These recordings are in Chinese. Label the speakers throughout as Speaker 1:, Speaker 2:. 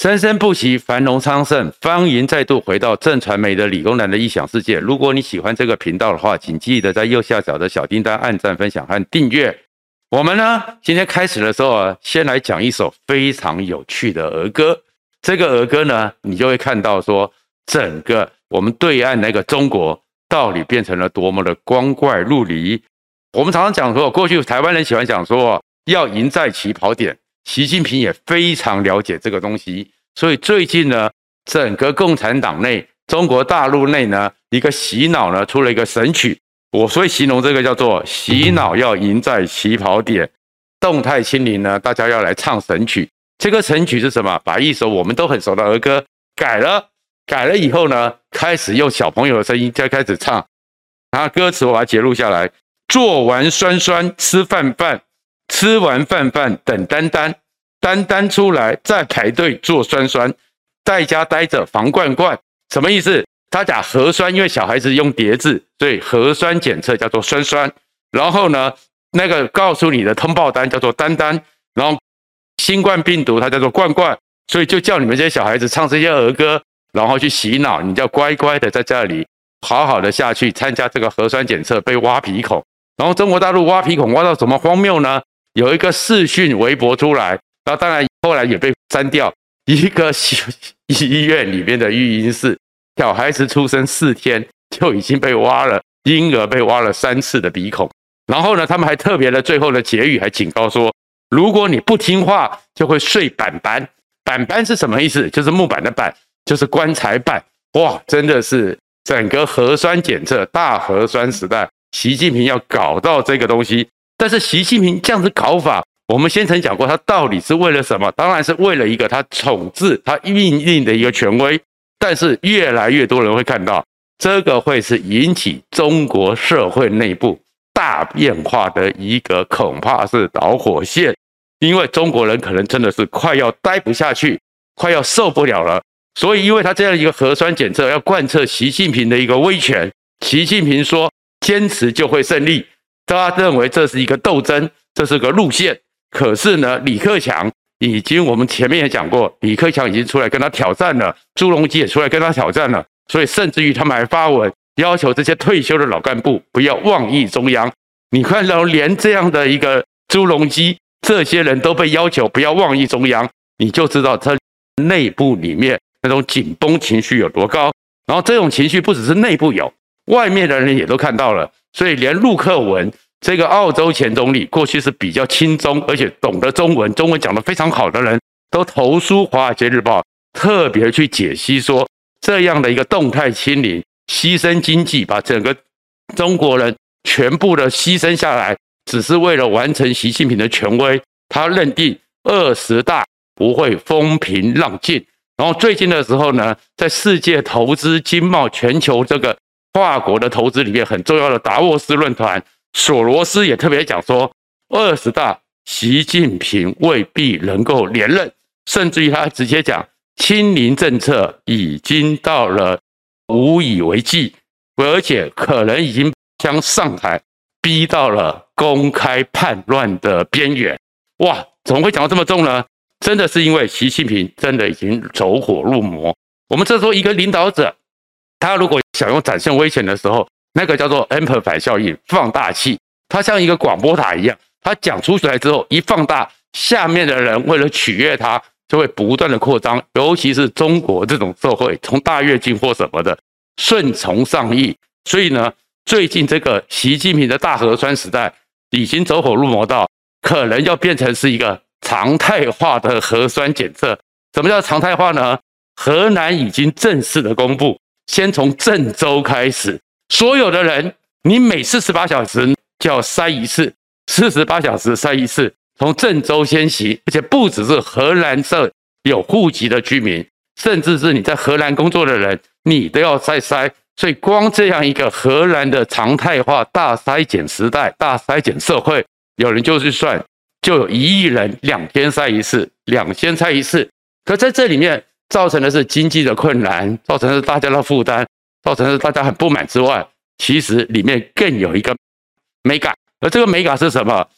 Speaker 1: 生生不息，繁荣昌盛，方盈再度回到正传媒的理工男的异想世界。如果你喜欢这个频道的话，请记得在右下角的小叮当按赞、分享和订阅。我们呢，今天开始的时候啊，先来讲一首非常有趣的儿歌。这个儿歌呢，你就会看到说，整个我们对岸那个中国，到底变成了多么的光怪陆离。我们常常讲说，过去台湾人喜欢讲说，要赢在起跑点。习近平也非常了解这个东西，所以最近呢，整个共产党内、中国大陆内呢，一个洗脑呢出了一个神曲，我所以形容这个叫做洗脑要赢在起跑点，动态清零呢，大家要来唱神曲。这个神曲是什么？把一首我们都很熟的儿歌改了，改了以后呢，开始用小朋友的声音再开始唱，然后歌词我把它截录下来，做完酸酸吃饭饭。吃完饭饭等丹丹，丹丹出来再排队做酸酸，在家待着防罐罐，什么意思？他讲核酸，因为小孩子用叠字，所以核酸检测叫做酸酸。然后呢，那个告诉你的通报单叫做丹丹，然后新冠病毒它叫做罐罐，所以就叫你们这些小孩子唱这些儿歌，然后去洗脑，你就乖乖的在这里好好的下去参加这个核酸检测，被挖鼻孔。然后中国大陆挖鼻孔挖到什么荒谬呢？有一个视讯微博出来，那当然后来也被删掉。一个医院里面的育婴室，小孩子出生四天就已经被挖了，婴儿被挖了三次的鼻孔。然后呢，他们还特别的最后的结语还警告说，如果你不听话，就会睡板板。板板是什么意思？就是木板的板，就是棺材板。哇，真的是整个核酸检测大核酸时代，习近平要搞到这个东西。但是习近平这样子搞法，我们先前讲过，他到底是为了什么？当然是为了一个他统治、他命令的一个权威。但是越来越多人会看到，这个会是引起中国社会内部大变化的一个，恐怕是导火线。因为中国人可能真的是快要待不下去，快要受不了了。所以，因为他这样一个核酸检测要贯彻习近平的一个威权，习近平说坚持就会胜利。大家认为这是一个斗争，这是个路线。可是呢，李克强已经，我们前面也讲过，李克强已经出来跟他挑战了，朱镕基也出来跟他挑战了。所以，甚至于他们还发文要求这些退休的老干部不要妄议中央。你看到连这样的一个朱镕基，这些人都被要求不要妄议中央，你就知道他内部里面那种紧绷情绪有多高。然后，这种情绪不只是内部有，外面的人也都看到了。所以，连陆克文这个澳洲前总理，过去是比较亲中，而且懂得中文，中文讲得非常好的人，都投书《华尔街日报》，特别去解析说，这样的一个动态清零，牺牲经济，把整个中国人全部的牺牲下来，只是为了完成习近平的权威。他认定二十大不会风平浪静。然后最近的时候呢，在世界投资经贸全球这个。跨国的投资里面很重要的达沃斯论坛，索罗斯也特别讲说，二十大习近平未必能够连任，甚至于他直接讲，清零政策已经到了无以为继，而且可能已经将上海逼到了公开叛乱的边缘。哇，怎么会讲到这么重呢？真的是因为习近平真的已经走火入魔。我们这时候一个领导者。他如果想用展现危险的时候，那个叫做 amplify 效应，放大器，它像一个广播塔一样，它讲出来之后一放大，下面的人为了取悦他，就会不断的扩张。尤其是中国这种社会，从大跃进或什么的顺从上意，所以呢，最近这个习近平的大核酸时代已经走火入魔到，可能要变成是一个常态化的核酸检测。什么叫常态化呢？河南已经正式的公布。先从郑州开始，所有的人，你每四十八小时就要筛一次，四十八小时筛一次。从郑州先行，而且不只是荷兰这有户籍的居民，甚至是你在荷兰工作的人，你都要再筛。所以，光这样一个荷兰的常态化大筛检时代、大筛检社会，有人就去算，就有一亿人两天筛一次，两天筛一次。可在这里面。造成的是经济的困难，造成的是大家的负担，造成的是大家很不满之外，其实里面更有一个美感，而这个美感是什么？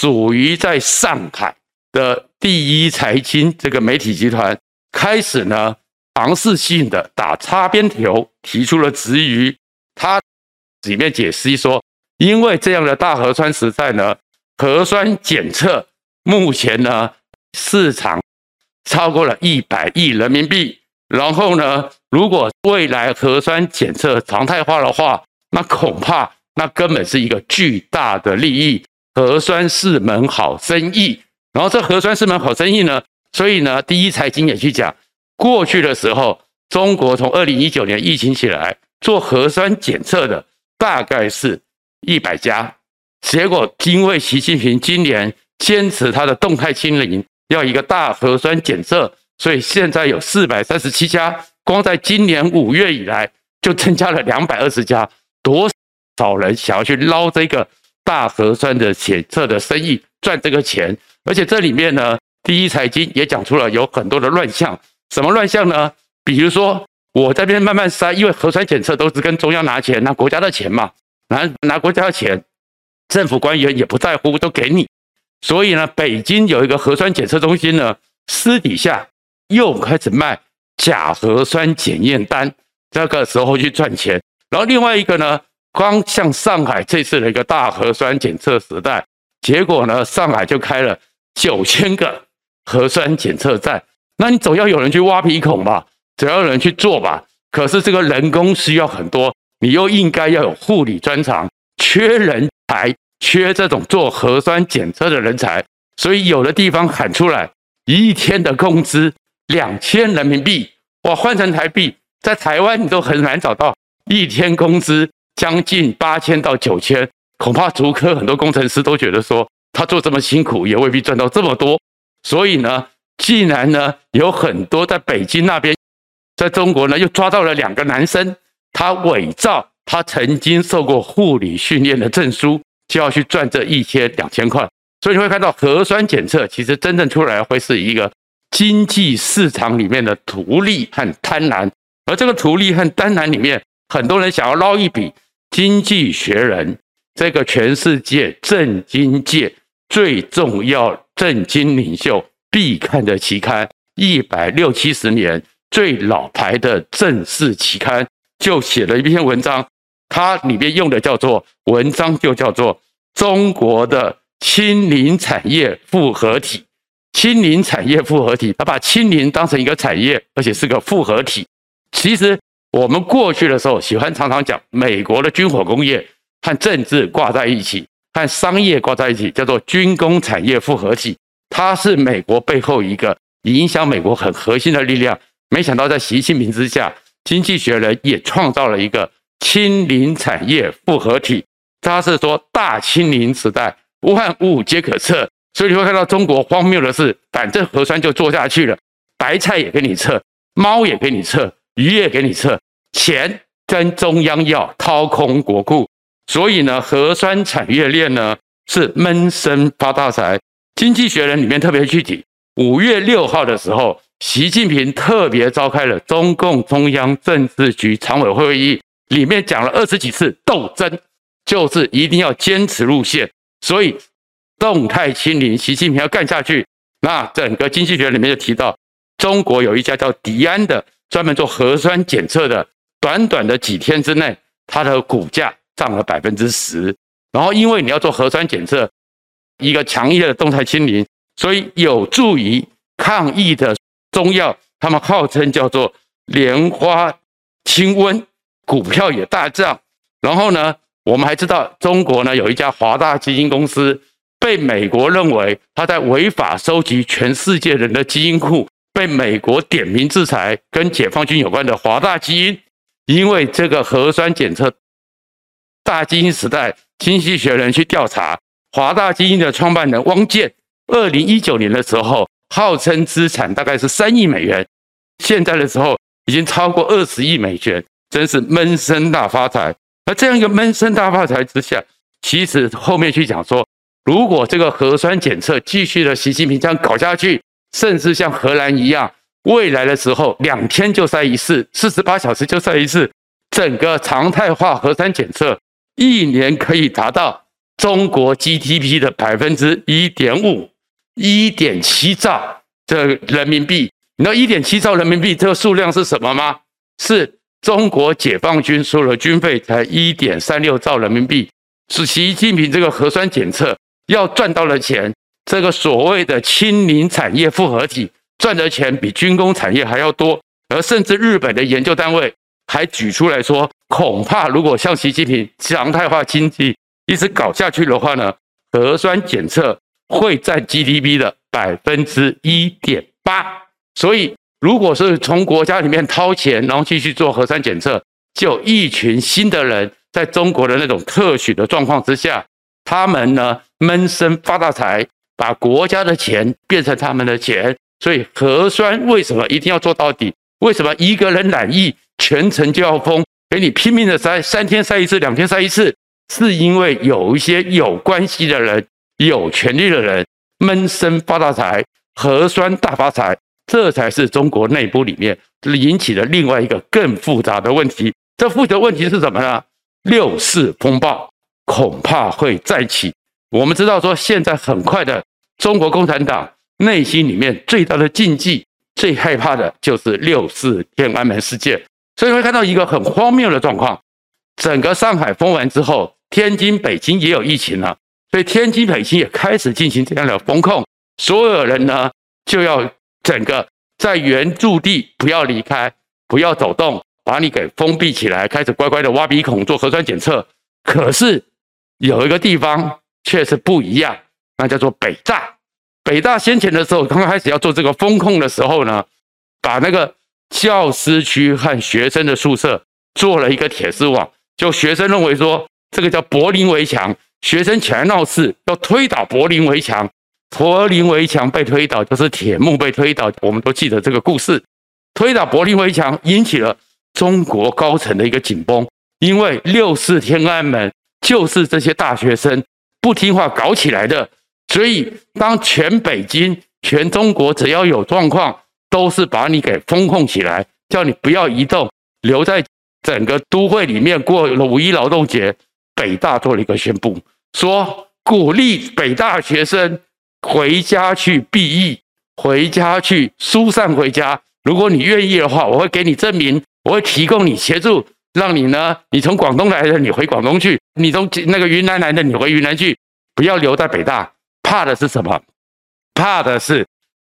Speaker 1: 属于在上海的第一财经这个媒体集团开始呢尝试性的打擦边球，提出了质疑。他里面解释说，因为这样的大核酸时代呢，核酸检测目前呢市场超过了一百亿人民币。然后呢，如果未来核酸检测常态化的话，那恐怕那根本是一个巨大的利益，核酸是门好生意。然后这核酸是门好生意呢，所以呢，第一财经也去讲，过去的时候，中国从二零一九年疫情起来做核酸检测的大概是一百家，结果因为习近平今年坚持他的动态清零，要一个大核酸检测，所以现在有四百三十七家，光在今年五月以来就增加了两百二十家，多少人想要去捞这个大核酸的检测的生意，赚这个钱？而且这里面呢，第一财经也讲出了有很多的乱象，什么乱象呢？比如说我这边慢慢筛，因为核酸检测都是跟中央拿钱，拿国家的钱嘛，拿拿国家的钱，政府官员也不在乎，都给你。所以呢，北京有一个核酸检测中心呢，私底下又开始卖假核酸检验单，这个时候去赚钱。然后另外一个呢，光像上海这次的一个大核酸检测时代，结果呢，上海就开了。九千个核酸检测站，那你总要有人去挖鼻孔吧，总要有人去做吧。可是这个人工需要很多，你又应该要有护理专长，缺人才，缺这种做核酸检测的人才。所以有的地方喊出来，一天的工资两千人民币，哇，换成台币，在台湾你都很难找到一天工资将近八千到九千，恐怕竹科很多工程师都觉得说。他做这么辛苦，也未必赚到这么多。所以呢，既然呢有很多在北京那边，在中国呢又抓到了两个男生，他伪造他曾经受过护理训练的证书，就要去赚这一千两千块。所以你会看到核酸检测其实真正出来会是一个经济市场里面的图利和贪婪，而这个图利和贪婪里面，很多人想要捞一笔。经济学人这个全世界政经界。最重要政经领袖必看的期刊，一百六七十年最老牌的正式期刊，就写了一篇文章。它里面用的叫做文章，就叫做中国的清零产业复合体。清零产业复合体，它把清零当成一个产业，而且是个复合体。其实我们过去的时候喜欢常常讲美国的军火工业和政治挂在一起。和商业挂在一起，叫做军工产业复合体，它是美国背后一个影响美国很核心的力量。没想到在习近平之下，经济学人也创造了一个清零产业复合体。他是说大清零时代，万物皆可测。所以你会看到中国荒谬的是，反正核酸就做下去了，白菜也给你测，猫也给你测，鱼也给你测，钱跟中央要掏空国库。所以呢，核酸产业链呢是闷声发大财。经济学人里面特别具体，五月六号的时候，习近平特别召开了中共中央政治局常委会议，里面讲了二十几次斗争，就是一定要坚持路线。所以动态清零，习近平要干下去。那整个经济学里面就提到，中国有一家叫迪安的，专门做核酸检测的，短短的几天之内，它的股价。涨了百分之十，然后因为你要做核酸检测，一个强烈的动态清零，所以有助于抗疫的中药，他们号称叫做莲花清瘟，股票也大涨。然后呢，我们还知道中国呢有一家华大基因公司，被美国认为他在违法收集全世界人的基因库，被美国点名制裁，跟解放军有关的华大基因，因为这个核酸检测。大基因时代，经济学人去调查华大基因的创办人汪建，二零一九年的时候，号称资产大概是三亿美元，现在的时候已经超过二十亿美元，真是闷声大发财。那这样一个闷声大发财之下，其实后面去讲说，如果这个核酸检测继续的习近平这样搞下去，甚至像荷兰一样，未来的时候两天就筛一次，四十八小时就筛一次，整个常态化核酸检测。一年可以达到中国 GDP 的百分之一点五，一点七兆这人民币，你知道一点七兆人民币这个数量是什么吗？是中国解放军收了军费才一点三六兆人民币，是习近平这个核酸检测要赚到的钱，这个所谓的清零产业复合体赚的钱比军工产业还要多，而甚至日本的研究单位还举出来说，恐怕如果像习近平常态化经济一直搞下去的话呢，核酸检测会占 GDP 的百分之一点八。所以，如果是从国家里面掏钱，然后继续做核酸检测，就一群新的人在中国的那种特许的状况之下，他们呢闷声发大财，把国家的钱变成他们的钱。所以，核酸为什么一定要做到底？为什么一个人染疫，全城就要封？给你拼命的筛，三天筛一次，两天筛一次，是因为有一些有关系的人、有权力的人闷声发大财，核酸大发财，这才是中国内部里面引起的另外一个更复杂的问题。这复杂问题是什么呢？六四风暴恐怕会再起。我们知道说，现在很快的，中国共产党内心里面最大的禁忌、最害怕的就是六四天安门事件。所以会看到一个很荒谬的状况，整个上海封完之后，天津、北京也有疫情了，所以天津、北京也开始进行这样的封控，所有人呢就要整个在原驻地不要离开，不要走动，把你给封闭起来，开始乖乖的挖鼻孔做核酸检测。可是有一个地方却是不一样，那叫做北大。北大先前的时候刚开始要做这个封控的时候呢，把那个。教师区和学生的宿舍做了一个铁丝网，就学生认为说这个叫柏林围墙，学生起来闹事要推倒柏林围墙，柏林围墙被推倒就是铁幕被推倒，我们都记得这个故事。推倒柏林围墙引起了中国高层的一个紧绷，因为六四天安门就是这些大学生不听话搞起来的，所以当全北京、全中国只要有状况。都是把你给封控起来，叫你不要移动，留在整个都会里面过五一劳动节。北大做了一个宣布，说鼓励北大学生回家去避疫，回家去疏散回家。如果你愿意的话，我会给你证明，我会提供你协助，让你呢，你从广东来的你回广东去，你从那个云南来的你回云南去，不要留在北大。怕的是什么？怕的是。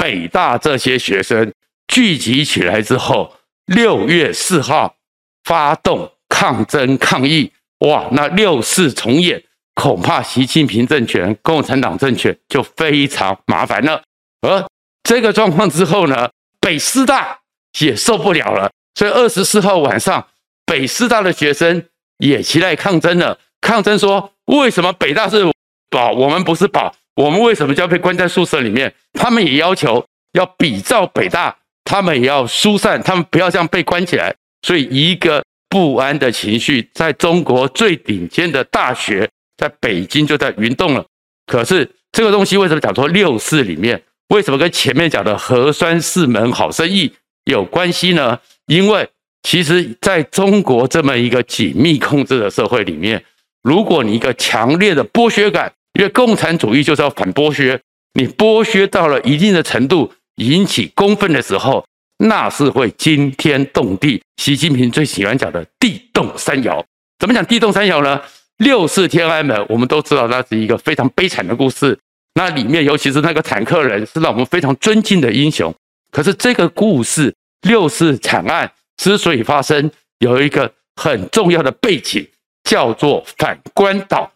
Speaker 1: 北大这些学生聚集起来之后，六月四号发动抗争抗议，哇，那六四重演，恐怕习近平政权、共产党政权就非常麻烦了。而这个状况之后呢，北师大也受不了了，所以二十四号晚上，北师大的学生也起来抗争了，抗争说，为什么北大是宝，我们不是宝？我们为什么就要被关在宿舍里面？他们也要求要比照北大，他们也要疏散，他们不要这样被关起来。所以，一个不安的情绪在中国最顶尖的大学，在北京就在云动了。可是，这个东西为什么讲说六四里面，为什么跟前面讲的核酸四门好生意有关系呢？因为其实在中国这么一个紧密控制的社会里面，如果你一个强烈的剥削感，因为共产主义就是要反剥削，你剥削到了一定的程度，引起公愤的时候，那是会惊天动地。习近平最喜欢讲的“地动山摇”，怎么讲“地动山摇”呢？六四天安门，我们都知道那是一个非常悲惨的故事。那里面，尤其是那个坦克人，是让我们非常尊敬的英雄。可是这个故事，六四惨案之所以发生，有一个很重要的背景，叫做反关倒，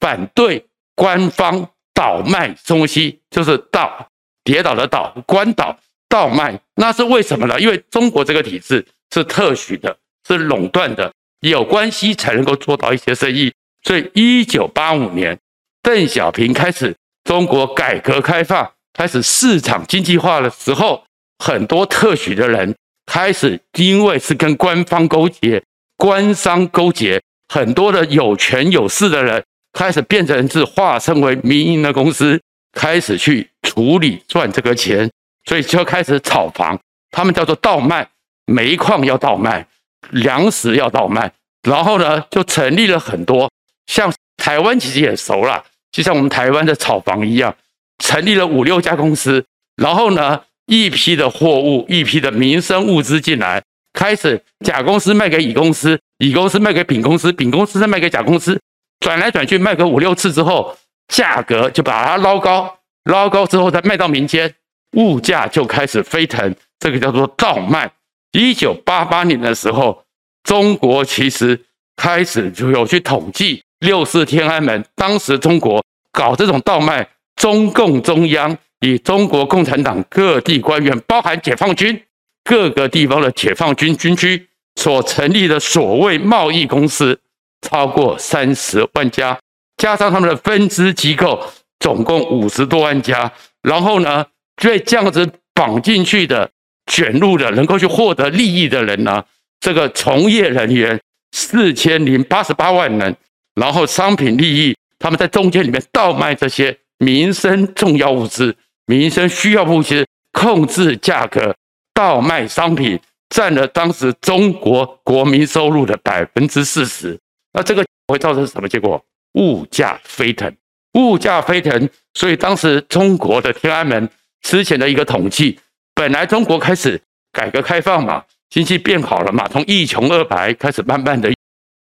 Speaker 1: 反对。官方倒卖东西，就是倒跌倒的倒，关倒倒卖，那是为什么呢？因为中国这个体制是特许的，是垄断的，有关系才能够做到一些生意。所以，一九八五年，邓小平开始中国改革开放，开始市场经济化的时候，很多特许的人开始因为是跟官方勾结、官商勾结，很多的有权有势的人。开始变成是化身为民营的公司，开始去处理赚这个钱，所以就开始炒房。他们叫做倒卖，煤矿要倒卖，粮食要倒卖。然后呢，就成立了很多像台湾其实也熟了，就像我们台湾的炒房一样，成立了五六家公司。然后呢，一批的货物、一批的民生物资进来，开始甲公司卖给乙公司，乙公司卖给丙公司，丙公司再卖给甲公司，转来转去卖个五六次之后，价格就把它捞高，捞高之后再卖到民间，物价就开始飞腾，这个叫做倒卖。一九八八年的时候，中国其实开始就有去统计六四天安门，当时中国搞这种倒卖，中共中央与中国共产党各地官员，包含解放军各个地方的解放军军区所成立的所谓贸易公司，超过三十万家，加上他们的分支机构，总共五十多万家。然后呢，被这样子绑进去的。卷入的能够去获得利益的人呢，这个从业人员四千零八十八万人，然后商品利益，他们在中间里面倒卖这些民生重要物资、民生需要物资，控制价格，倒卖商品，占了当时中国国民收入的百分之四十。那这个会造成什么结果？物价飞腾，物价飞腾。所以当时中国的天安门之前的一个统计。本来中国开始改革开放嘛，经济变好了嘛，从一穷二白开始慢慢的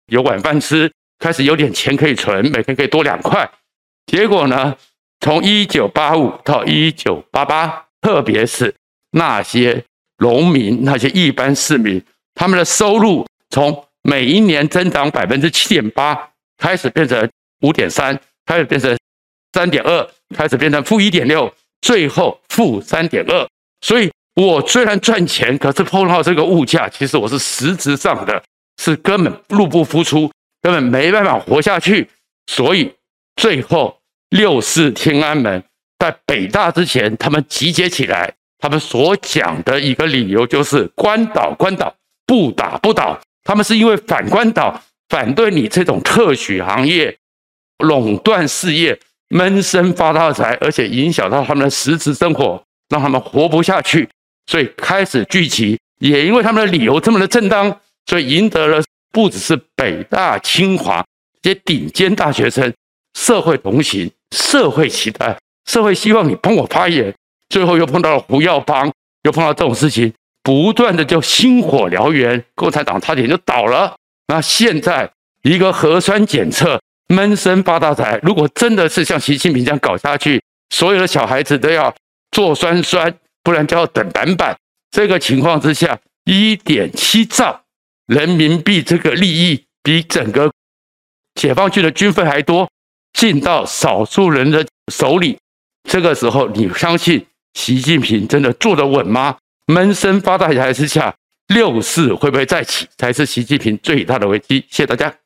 Speaker 1: 有晚饭吃，开始有点钱可以存，每天可以多两块。结果呢，从一九八五到一九八八，特别是那些农民、那些一般市民，他们的收入从每一年增长百分之七点八，开始变成五点三，开始变成三点二，开始变成负一点六，最后负三点二。所以，我虽然赚钱，可是碰到这个物价，其实我是实质上的，是根本入不敷出，根本没办法活下去。所以，最后六四天安门在北大之前，他们集结起来，他们所讲的一个理由就是“关岛，关岛，不打不倒”。他们是因为反关岛，反对你这种特许行业垄断事业，闷声发大财，而且影响到他们的实质生活。让他们活不下去，所以开始聚集。也因为他们的理由这么的正当，所以赢得了不只是北大、清华这些顶尖大学生社会同情、社会期待、社会希望你帮我发言。最后又碰到了胡耀邦，又碰到这种事情，不断的就星火燎原，共产党差点就倒了。那现在一个核酸检测闷声发大财，如果真的是像习近平这样搞下去，所有的小孩子都要。做酸酸，不然就要等板板。这个情况之下，一点七兆人民币这个利益比整个解放军的军费还多，进到少数人的手里。这个时候，你相信习近平真的坐得稳吗？闷声发大财之下，六四会不会再起，才是习近平最大的危机。谢谢大家。